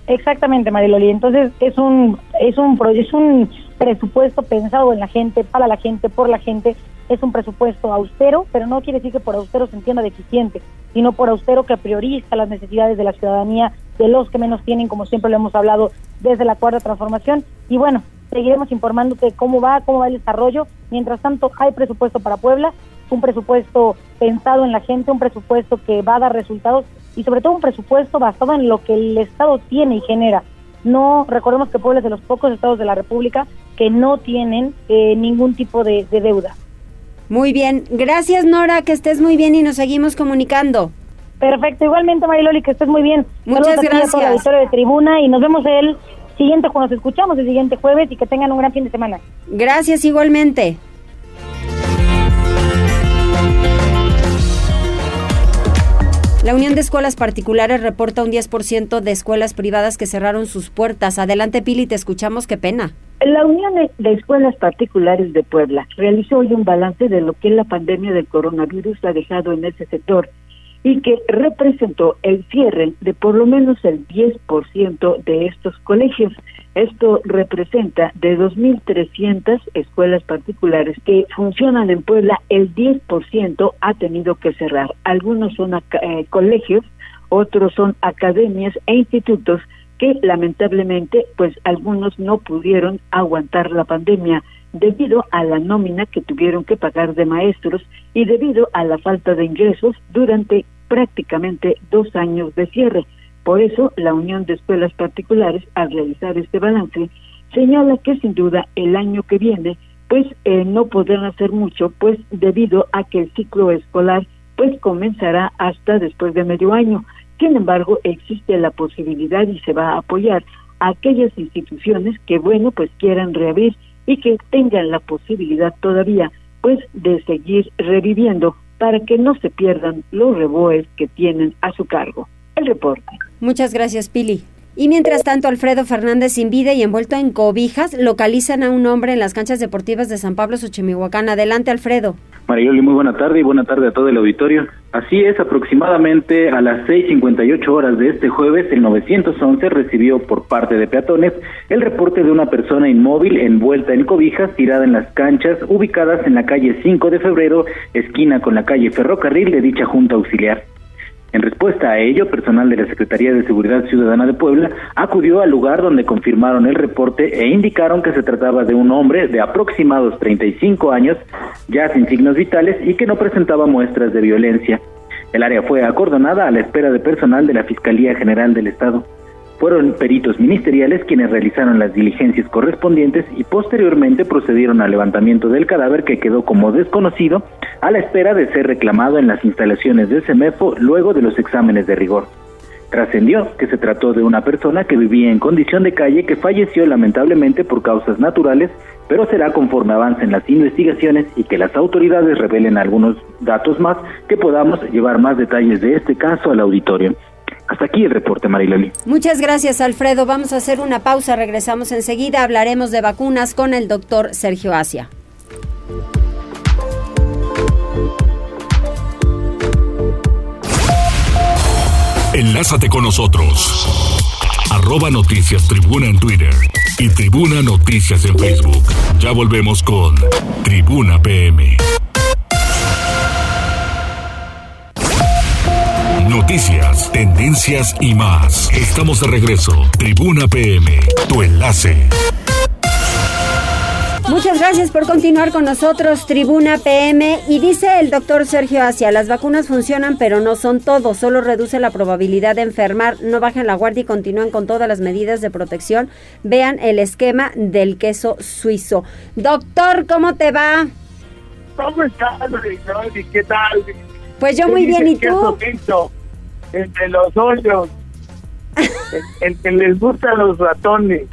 Exactamente, Mariloli. Entonces es un es un es un presupuesto pensado en la gente, para la gente, por la gente, es un presupuesto austero, pero no quiere decir que por austero se entienda deficiente, sino por austero que prioriza las necesidades de la ciudadanía, de los que menos tienen, como siempre lo hemos hablado desde la cuarta transformación. Y bueno, seguiremos informándote cómo va, cómo va el desarrollo. Mientras tanto, hay presupuesto para Puebla, un presupuesto pensado en la gente, un presupuesto que va a dar resultados y sobre todo un presupuesto basado en lo que el Estado tiene y genera. No recordemos que Puebla es de los pocos estados de la República que no tienen eh, ningún tipo de, de deuda. Muy bien, gracias Nora, que estés muy bien y nos seguimos comunicando. Perfecto, igualmente Mariloli, que estés muy bien. Muchas Saludos a gracias. toda la auditorio de Tribuna y nos vemos el siguiente, cuando nos escuchamos el siguiente jueves y que tengan un gran fin de semana. Gracias igualmente. La Unión de Escuelas Particulares reporta un 10% de escuelas privadas que cerraron sus puertas. Adelante, Pili, te escuchamos, qué pena. La Unión de Escuelas Particulares de Puebla realizó hoy un balance de lo que la pandemia del coronavirus ha dejado en ese sector y que representó el cierre de por lo menos el 10% de estos colegios. Esto representa de 2.300 escuelas particulares que funcionan en Puebla, el 10% ha tenido que cerrar. Algunos son eh, colegios, otros son academias e institutos que lamentablemente pues algunos no pudieron aguantar la pandemia debido a la nómina que tuvieron que pagar de maestros y debido a la falta de ingresos durante prácticamente dos años de cierre. Por eso, la Unión de Escuelas Particulares, al realizar este balance, señala que sin duda el año que viene, pues eh, no podrán hacer mucho, pues debido a que el ciclo escolar pues comenzará hasta después de medio año. Sin embargo, existe la posibilidad y se va a apoyar a aquellas instituciones que, bueno, pues quieran reabrir y que tengan la posibilidad todavía, pues, de seguir reviviendo para que no se pierdan los reboes que tienen a su cargo. El reporte. Muchas gracias, Pili. Y mientras tanto, Alfredo Fernández sin vida y envuelto en cobijas localizan a un hombre en las canchas deportivas de San Pablo, Xochimihuacán. Adelante, Alfredo. Mariyoli, muy buena tarde y buena tarde a todo el auditorio. Así es, aproximadamente a las 6.58 horas de este jueves, el 911 recibió por parte de peatones el reporte de una persona inmóvil envuelta en cobijas tirada en las canchas ubicadas en la calle 5 de febrero, esquina con la calle Ferrocarril de dicha Junta Auxiliar. En respuesta a ello, personal de la Secretaría de Seguridad Ciudadana de Puebla acudió al lugar donde confirmaron el reporte e indicaron que se trataba de un hombre de aproximados 35 años, ya sin signos vitales y que no presentaba muestras de violencia. El área fue acordonada a la espera de personal de la Fiscalía General del Estado. Fueron peritos ministeriales quienes realizaron las diligencias correspondientes y posteriormente procedieron al levantamiento del cadáver que quedó como desconocido a la espera de ser reclamado en las instalaciones de CEMEFO luego de los exámenes de rigor. Trascendió que se trató de una persona que vivía en condición de calle que falleció lamentablemente por causas naturales, pero será conforme avancen las investigaciones y que las autoridades revelen algunos datos más que podamos llevar más detalles de este caso al auditorio. Hasta aquí el reporte, Mariloli. Muchas gracias, Alfredo. Vamos a hacer una pausa. Regresamos enseguida. Hablaremos de vacunas con el doctor Sergio Asia. Enlázate con nosotros. Arroba Noticias Tribuna en Twitter y Tribuna Noticias en Facebook. Ya volvemos con Tribuna PM. Noticias, tendencias y más. Estamos de regreso. Tribuna PM, tu enlace. Muchas gracias por continuar con nosotros, Tribuna PM. Y dice el doctor Sergio Asia, las vacunas funcionan, pero no son todo, solo reduce la probabilidad de enfermar. No bajen la guardia y continúen con todas las medidas de protección. Vean el esquema del queso suizo. Doctor, ¿cómo te va? ¿Cómo estás? ¿Qué tal? Pues yo ¿Qué muy bien, ¿y que tú? Suizo? Entre los hoyos. el, el que les gustan los ratones.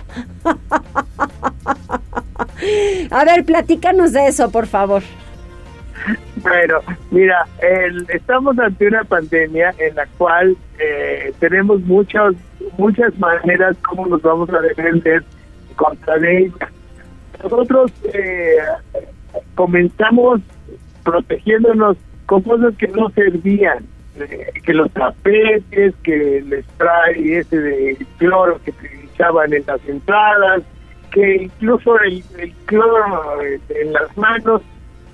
A ver, platícanos de eso, por favor. Bueno, mira, el- estamos ante una pandemia en la cual eh, tenemos muchas muchas maneras como nos vamos a defender contra ella. Nosotros eh, comenzamos protegiéndonos con cosas que no servían, que los tapetes, que el spray ese de cloro que echaban en las entradas, que incluso el, el cloro eh, en las manos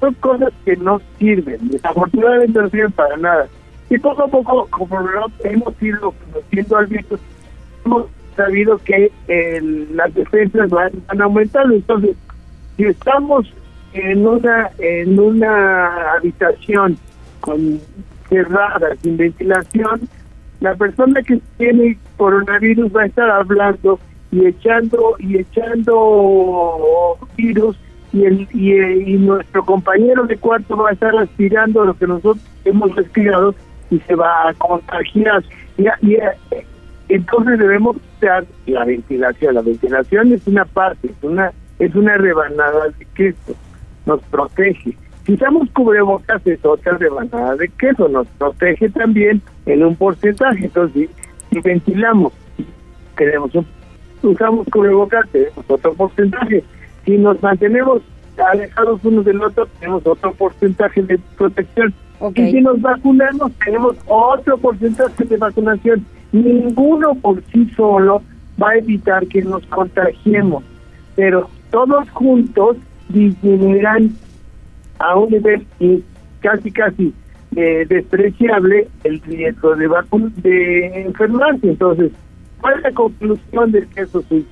son cosas que no sirven, desafortunadamente no sirven para nada. Y poco a poco, como hemos ido conociendo al virus, hemos sabido que las defensas van, van aumentando. Entonces, si estamos en una en una habitación con cerrada, sin ventilación, la persona que tiene coronavirus va a estar hablando y echando y echando virus y, el, y, nuestro compañero de cuarto va a estar aspirando lo que nosotros hemos respirado y se va a contagiar. Y, y entonces debemos usar la ventilación. La ventilación es una parte, es una es una rebanada de queso, nos protege. Si usamos cubrebocas es otra rebanada de queso, nos protege también en un porcentaje. Entonces, si, ventilamos, tenemos un, usamos cubrebocas, tenemos otro porcentaje. Si nos mantenemos alejados unos del otro, tenemos otro porcentaje de protección. Y si nos vacunamos, tenemos otro porcentaje de vacunación. Ninguno por sí solo va a evitar que nos contagiemos, pero todos juntos disminuirán a un nivel casi casi eh, despreciable el riesgo de de enfermarse. Entonces, ¿cuál es la conclusión del queso suizo?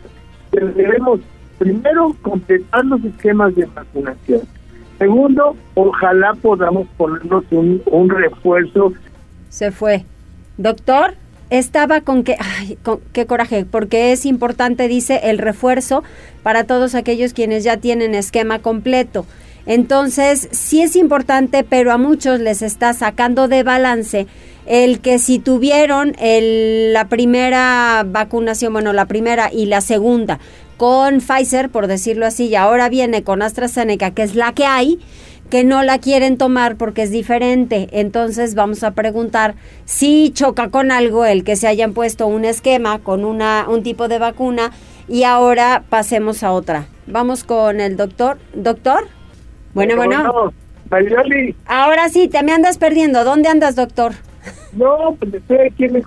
debemos primero completar los esquemas de vacunación. Segundo, ojalá podamos ponernos un, un refuerzo. Se fue. Doctor, estaba con que, ay, con, qué coraje, porque es importante, dice, el refuerzo para todos aquellos quienes ya tienen esquema completo. Entonces, sí es importante, pero a muchos les está sacando de balance el que si tuvieron el, la primera vacunación, bueno, la primera y la segunda con Pfizer, por decirlo así, y ahora viene con AstraZeneca, que es la que hay, que no la quieren tomar porque es diferente. Entonces vamos a preguntar si choca con algo el que se hayan puesto un esquema con una, un tipo de vacuna y ahora pasemos a otra. Vamos con el doctor. ¿Doctor? Bueno, bueno. Ahora sí, te me andas perdiendo. ¿Dónde andas, doctor? No, pues estoy aquí en el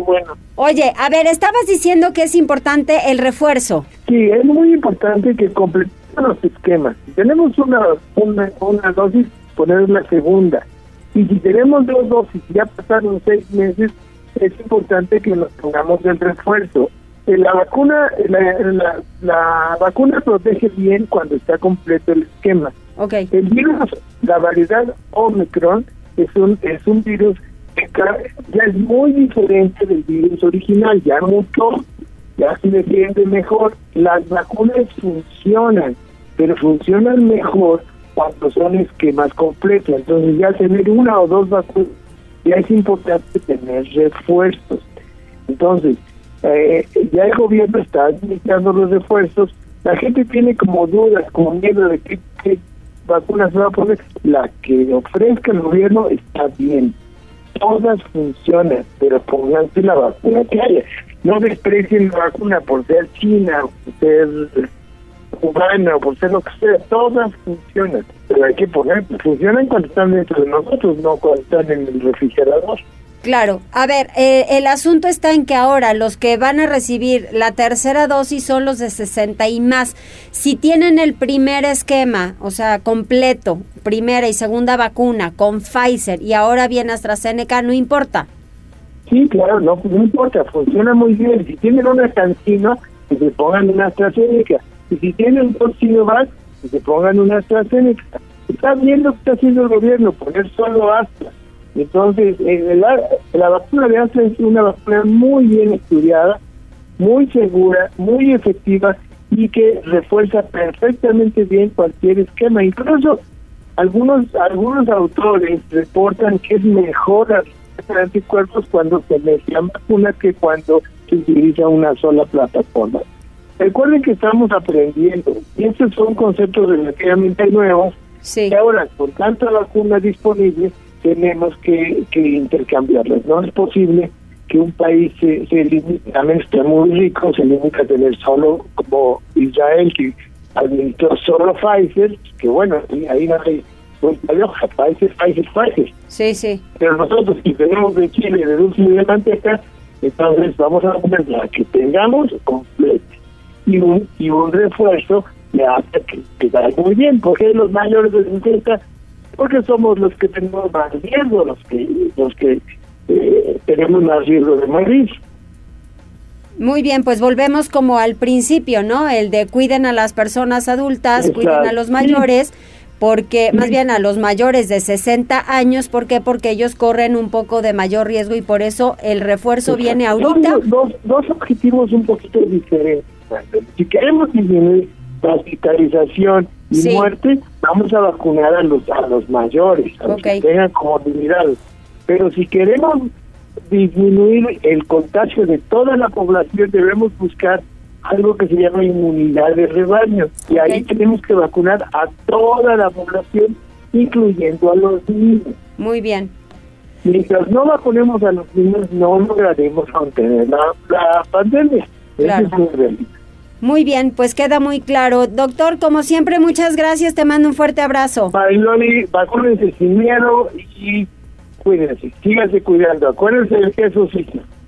bueno. Oye, a ver, estabas diciendo que es importante el refuerzo. Sí, es muy importante que completemos los esquemas. Si tenemos una, una, una dosis, poner la segunda. Y si tenemos dos dosis y ya pasaron seis meses, es importante que nos pongamos el refuerzo. Eh, la vacuna la, la, vacuna protege bien cuando está completo el esquema. Okay. El virus, la variedad Omicron, es un, es un virus que ya es muy diferente del virus original, ya mucho ya se defiende mejor. Las vacunas funcionan, pero funcionan mejor cuando son esquemas completos. Entonces ya tener una o dos vacunas, ya es importante tener refuerzos. Entonces, eh, ya el gobierno está administrando los refuerzos. La gente tiene como dudas, como miedo de qué, qué vacuna se va a poner. La que ofrezca el gobierno está bien. Todas funcionan, pero pónganse la vacuna que haya no desprecien la vacuna por ser china, por ser cubana, por ser lo que sea, todas funcionan, pero hay que poner, funcionan cuando están dentro de nosotros, no cuando están en el refrigerador. Claro, a ver, eh, el asunto está en que ahora los que van a recibir la tercera dosis son los de 60 y más. Si tienen el primer esquema, o sea, completo, primera y segunda vacuna con Pfizer y ahora viene AstraZeneca, no importa. Sí, claro, no, no importa, funciona muy bien. Si tienen una cancina, que se pongan una AstraZeneca. Y si tienen un Sinovac, que se pongan una AstraZeneca. Está bien lo que está haciendo el gobierno, poner solo Astra. Entonces, eh, la, la vacuna de Astra es una vacuna muy bien estudiada, muy segura, muy efectiva y que refuerza perfectamente bien cualquier esquema. Incluso algunos algunos autores reportan que es mejor anticuerpos cuando se mezcla vacuna que cuando se utiliza una sola plataforma. Recuerden que estamos aprendiendo y estos son conceptos relativamente nuevos sí. y ahora con tanta vacuna disponible tenemos que, que intercambiarlas. No es posible que un país se, se limite, a que muy rico, se limite a tener solo como Israel que administró solo Pfizer, que bueno, ahí no hay de hoja, países, países, países. Sí, sí. Pero nosotros, si tenemos de Chile, de dulce y de manteca, entonces vamos a poner la que tengamos completa y un, y un refuerzo me hace que quedar muy bien. porque los mayores de 60? Porque somos los que tenemos más riesgo, los que los que eh, tenemos más riesgo de morir. Muy bien, pues volvemos como al principio, ¿no? El de cuiden a las personas adultas, cuiden a los mayores, porque más bien a los mayores de 60 años, ¿por qué? Porque ellos corren un poco de mayor riesgo y por eso el refuerzo viene ahorita. Dos, dos, objetivos un poquito diferentes. Si queremos disminuir la hospitalización y muerte, vamos a vacunar a los a los mayores, a los que tengan comorbilidades. Pero si queremos disminuir el contagio de toda la población, debemos buscar algo que se llama inmunidad de rebaño. Y ahí tenemos que vacunar a toda la población, incluyendo a los niños. Muy bien. Mientras no vacunemos a los niños, no lograremos contener la, la pandemia. Claro. Muy bien, pues queda muy claro. Doctor, como siempre, muchas gracias. Te mando un fuerte abrazo. Mariloli, vacúnense sin miedo y cuídense. Síganse cuidando. Acuérdense del queso sí.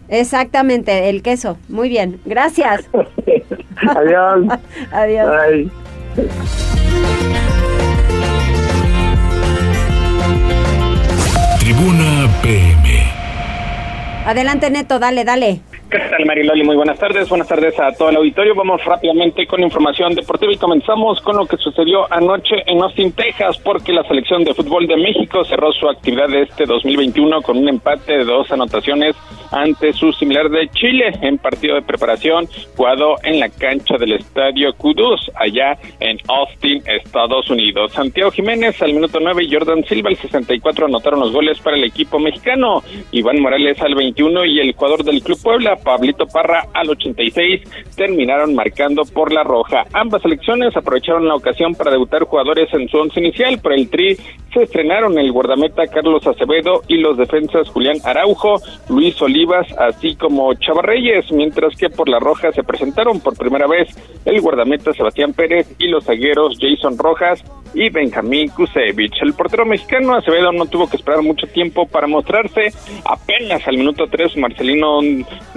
Exactamente, el queso. Muy bien, gracias. Adiós. Adiós. Tribuna PM. Adelante, Neto, dale, dale. ¿Qué tal, Mariloli? Muy buenas tardes. Buenas tardes a todo el auditorio. Vamos rápidamente con información deportiva y comenzamos con lo que sucedió anoche en Austin, Texas, porque la selección de fútbol de México cerró su actividad de este 2021 con un empate de dos anotaciones ante su similar de Chile en partido de preparación jugado en la cancha del estadio Kudus, allá en Austin, Estados Unidos. Santiago Jiménez al minuto 9 y Jordan Silva al 64 anotaron los goles para el equipo mexicano. Iván Morales al 21 y el jugador del Club Puebla Pablito Parra al 86 terminaron marcando por la roja. Ambas selecciones aprovecharon la ocasión para debutar jugadores en su once inicial. Por el tri se estrenaron el guardameta Carlos Acevedo y los defensas Julián Araujo, Luis Olivas, así como Chava Reyes, mientras que por la roja se presentaron por primera vez el guardameta Sebastián Pérez y los zagueros Jason Rojas y Benjamín Kusevich. El portero mexicano Acevedo no tuvo que esperar mucho tiempo para mostrarse. Apenas al minuto 3 Marcelino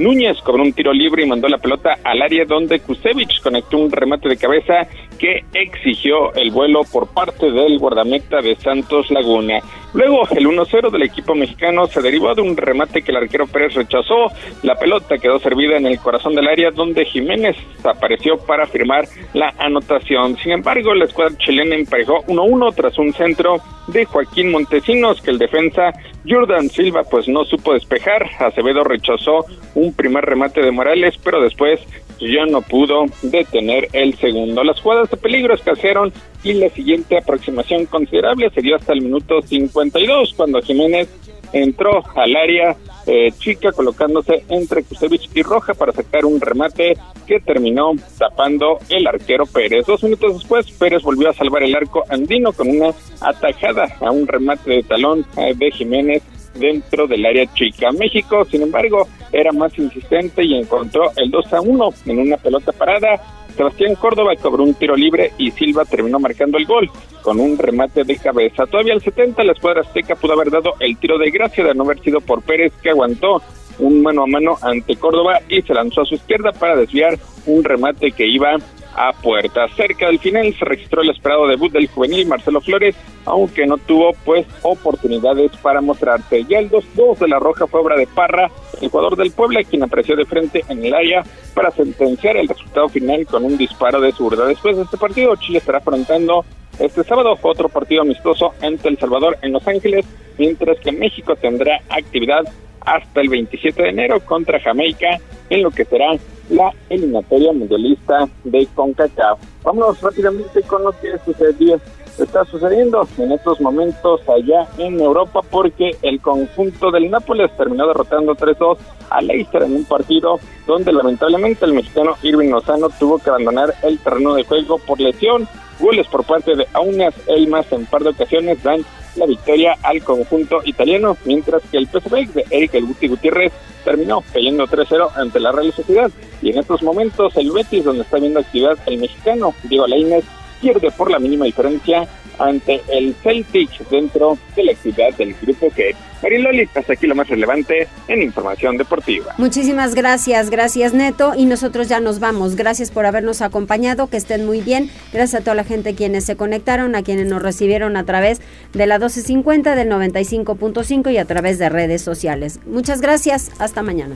Núñez cobró un tiro libre y mandó la pelota al área donde Kusevich conectó un remate de cabeza que exigió el vuelo por parte del guardameta de Santos Laguna. Luego, el 1-0 del equipo mexicano se derivó de un remate que el arquero Pérez rechazó. La pelota quedó servida en el corazón del área donde Jiménez apareció para firmar la anotación. Sin embargo, la escuadra chilena emparejó 1-1 tras un centro de Joaquín Montesinos que el defensa Jordan Silva pues no supo despejar. Acevedo rechazó un primer remate de Morales, pero después ya no pudo detener el segundo. Las jugadas de peligro escasearon y la siguiente aproximación considerable se dio hasta el minuto 52 cuando Jiménez entró al área eh, chica colocándose entre Kusevich y Roja para sacar un remate que terminó tapando el arquero Pérez. Dos minutos después, Pérez volvió a salvar el arco andino con una atajada a un remate de talón eh, de Jiménez dentro del área chica. México, sin embargo, era más insistente y encontró el 2 a 1 en una pelota parada. Sebastián Córdoba cobró un tiro libre y Silva terminó marcando el gol con un remate de cabeza. Todavía al 70 la escuadra azteca pudo haber dado el tiro de gracia de no haber sido por Pérez que aguantó un mano a mano ante Córdoba y se lanzó a su izquierda para desviar un remate que iba a puerta. Cerca del final se registró el esperado debut del juvenil Marcelo Flores, aunque no tuvo pues oportunidades para mostrarse. Ya el 2-2 de la Roja fue obra de Parra, el jugador del Puebla, quien apareció de frente en el área para sentenciar el resultado final con un disparo de seguridad. Después de este partido, Chile estará afrontando este sábado otro partido amistoso ante El Salvador en Los Ángeles, mientras que México tendrá actividad hasta el 27 de enero contra Jamaica en lo que será la eliminatoria mundialista de CONCACAF. Vámonos rápidamente con lo que sucedió, está sucediendo en estos momentos allá en Europa porque el conjunto del Nápoles terminó derrotando 3-2 a Leicester en un partido donde lamentablemente el mexicano Irving Lozano tuvo que abandonar el terreno de juego por lesión. Goles por parte de Aunas Elmas en par de ocasiones dan la victoria al conjunto italiano, mientras que el PSV de Eric El Guti Gutiérrez terminó cayendo 3-0 ante la Real Sociedad. Y en estos momentos el Betis, donde está viendo actividad el mexicano Diego Lainez, pierde por la mínima diferencia ante el Celtic dentro de la actividad del grupo G. Mariloli, hasta aquí lo más relevante en información deportiva. Muchísimas gracias, gracias Neto y nosotros ya nos vamos. Gracias por habernos acompañado, que estén muy bien. Gracias a toda la gente quienes se conectaron, a quienes nos recibieron a través de la 1250 del 95.5 y a través de redes sociales. Muchas gracias, hasta mañana.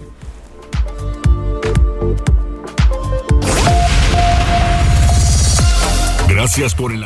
Gracias por el